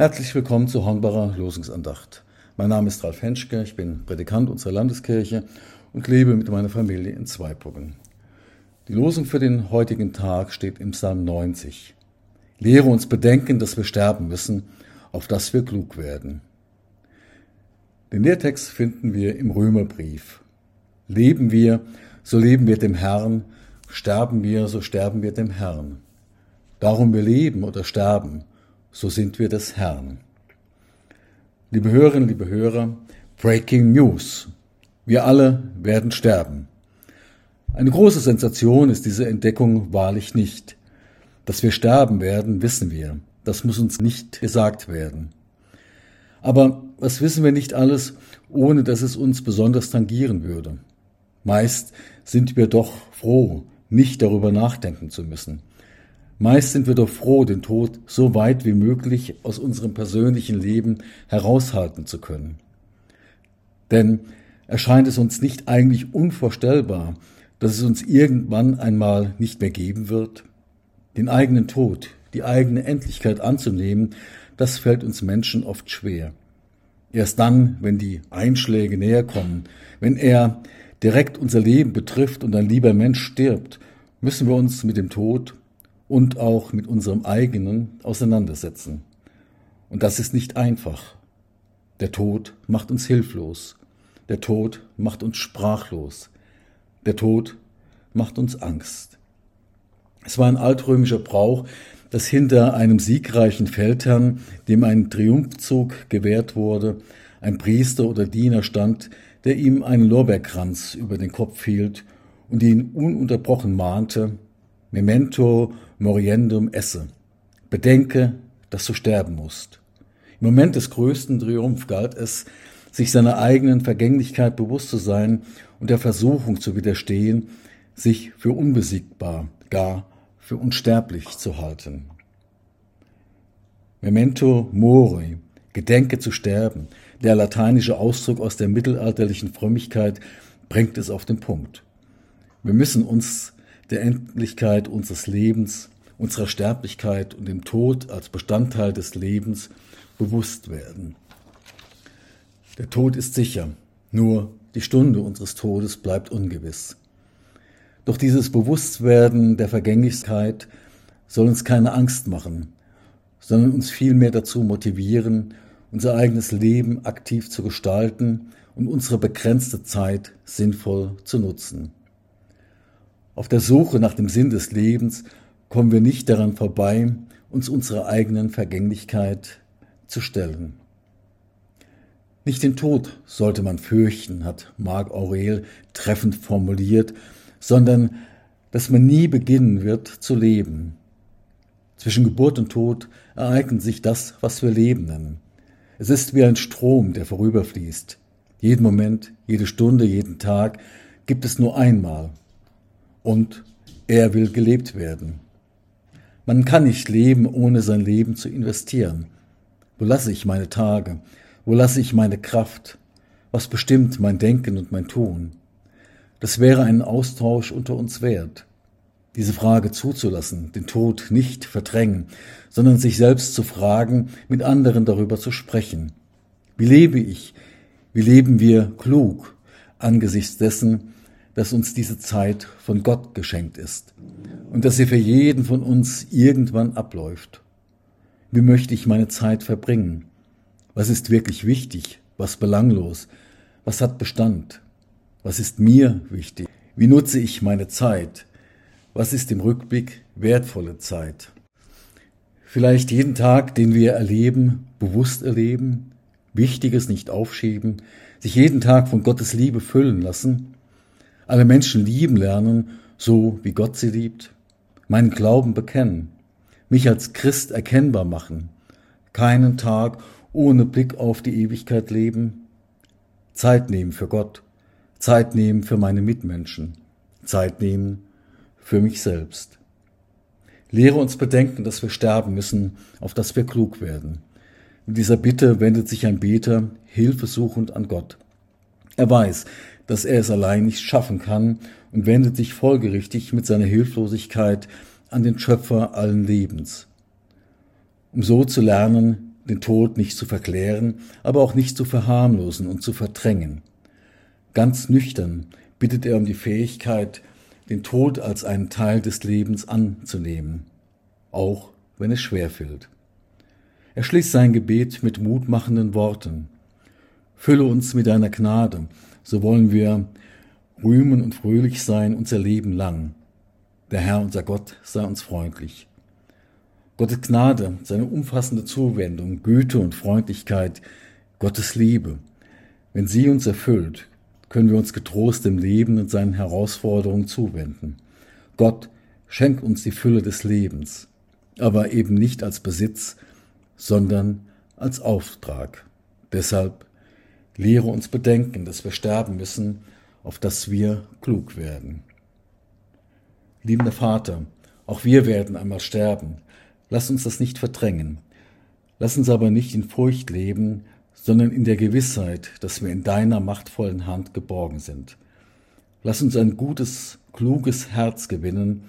Herzlich willkommen zur Hornbacher Losungsandacht. Mein Name ist Ralf Henschke, ich bin Predikant unserer Landeskirche und lebe mit meiner Familie in Zweibrücken. Die Losung für den heutigen Tag steht im Psalm 90. Lehre uns bedenken, dass wir sterben müssen, auf dass wir klug werden. Den Lehrtext finden wir im Römerbrief. Leben wir, so leben wir dem Herrn, sterben wir, so sterben wir dem Herrn. Darum wir leben oder sterben, so sind wir des Herrn. Liebe Hörerinnen, liebe Hörer, Breaking News. Wir alle werden sterben. Eine große Sensation ist diese Entdeckung wahrlich nicht. Dass wir sterben werden, wissen wir. Das muss uns nicht gesagt werden. Aber was wissen wir nicht alles, ohne dass es uns besonders tangieren würde? Meist sind wir doch froh, nicht darüber nachdenken zu müssen. Meist sind wir doch froh, den Tod so weit wie möglich aus unserem persönlichen Leben heraushalten zu können. Denn erscheint es uns nicht eigentlich unvorstellbar, dass es uns irgendwann einmal nicht mehr geben wird? Den eigenen Tod, die eigene Endlichkeit anzunehmen, das fällt uns Menschen oft schwer. Erst dann, wenn die Einschläge näher kommen, wenn er direkt unser Leben betrifft und ein lieber Mensch stirbt, müssen wir uns mit dem Tod und auch mit unserem eigenen auseinandersetzen. Und das ist nicht einfach. Der Tod macht uns hilflos. Der Tod macht uns sprachlos. Der Tod macht uns Angst. Es war ein altrömischer Brauch, dass hinter einem siegreichen Feldherrn, dem ein Triumphzug gewährt wurde, ein Priester oder Diener stand, der ihm einen Lorbeerkranz über den Kopf hielt und ihn ununterbrochen mahnte, Memento moriendum esse. Bedenke, dass du sterben musst. Im Moment des größten Triumph galt es, sich seiner eigenen Vergänglichkeit bewusst zu sein und der Versuchung zu widerstehen, sich für unbesiegbar, gar für unsterblich zu halten. Memento mori, Gedenke zu sterben, der lateinische Ausdruck aus der mittelalterlichen Frömmigkeit bringt es auf den Punkt. Wir müssen uns der Endlichkeit unseres Lebens, unserer Sterblichkeit und dem Tod als Bestandteil des Lebens bewusst werden. Der Tod ist sicher, nur die Stunde unseres Todes bleibt ungewiss. Doch dieses Bewusstwerden der Vergänglichkeit soll uns keine Angst machen, sondern uns vielmehr dazu motivieren, unser eigenes Leben aktiv zu gestalten und unsere begrenzte Zeit sinnvoll zu nutzen. Auf der Suche nach dem Sinn des Lebens kommen wir nicht daran vorbei, uns unserer eigenen Vergänglichkeit zu stellen. Nicht den Tod sollte man fürchten, hat Marc Aurel treffend formuliert, sondern dass man nie beginnen wird zu leben. Zwischen Geburt und Tod ereignet sich das, was wir Leben nennen. Es ist wie ein Strom, der vorüberfließt. Jeden Moment, jede Stunde, jeden Tag gibt es nur einmal und er will gelebt werden. Man kann nicht leben, ohne sein Leben zu investieren. Wo lasse ich meine Tage? Wo lasse ich meine Kraft? Was bestimmt mein Denken und mein Tun? Das wäre ein Austausch unter uns wert. Diese Frage zuzulassen, den Tod nicht verdrängen, sondern sich selbst zu fragen, mit anderen darüber zu sprechen. Wie lebe ich? Wie leben wir klug angesichts dessen, dass uns diese Zeit von Gott geschenkt ist und dass sie für jeden von uns irgendwann abläuft. Wie möchte ich meine Zeit verbringen? Was ist wirklich wichtig? Was belanglos? Was hat Bestand? Was ist mir wichtig? Wie nutze ich meine Zeit? Was ist im Rückblick wertvolle Zeit? Vielleicht jeden Tag, den wir erleben, bewusst erleben, Wichtiges nicht aufschieben, sich jeden Tag von Gottes Liebe füllen lassen alle Menschen lieben lernen, so wie Gott sie liebt, meinen Glauben bekennen, mich als Christ erkennbar machen, keinen Tag ohne Blick auf die Ewigkeit leben, Zeit nehmen für Gott, Zeit nehmen für meine Mitmenschen, Zeit nehmen für mich selbst. Lehre uns bedenken, dass wir sterben müssen, auf dass wir klug werden. In dieser Bitte wendet sich ein Beter hilfesuchend an Gott. Er weiß, dass er es allein nicht schaffen kann und wendet sich folgerichtig mit seiner Hilflosigkeit an den Schöpfer allen Lebens. Um so zu lernen, den Tod nicht zu verklären, aber auch nicht zu verharmlosen und zu verdrängen. Ganz nüchtern bittet er um die Fähigkeit, den Tod als einen Teil des Lebens anzunehmen, auch wenn es schwerfällt. Er schließt sein Gebet mit mutmachenden Worten. Fülle uns mit deiner Gnade, so wollen wir rühmen und fröhlich sein unser Leben lang. Der Herr, unser Gott, sei uns freundlich. Gottes Gnade, seine umfassende Zuwendung, Güte und Freundlichkeit, Gottes Liebe, wenn sie uns erfüllt, können wir uns getrost dem Leben und seinen Herausforderungen zuwenden. Gott schenkt uns die Fülle des Lebens, aber eben nicht als Besitz, sondern als Auftrag. Deshalb lehre uns bedenken, dass wir sterben müssen, auf dass wir klug werden. Liebender Vater, auch wir werden einmal sterben. Lass uns das nicht verdrängen. Lass uns aber nicht in Furcht leben, sondern in der Gewissheit, dass wir in deiner machtvollen Hand geborgen sind. Lass uns ein gutes, kluges Herz gewinnen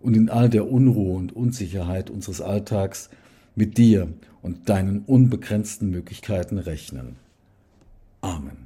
und in all der Unruhe und Unsicherheit unseres Alltags mit dir und deinen unbegrenzten Möglichkeiten rechnen. Amen.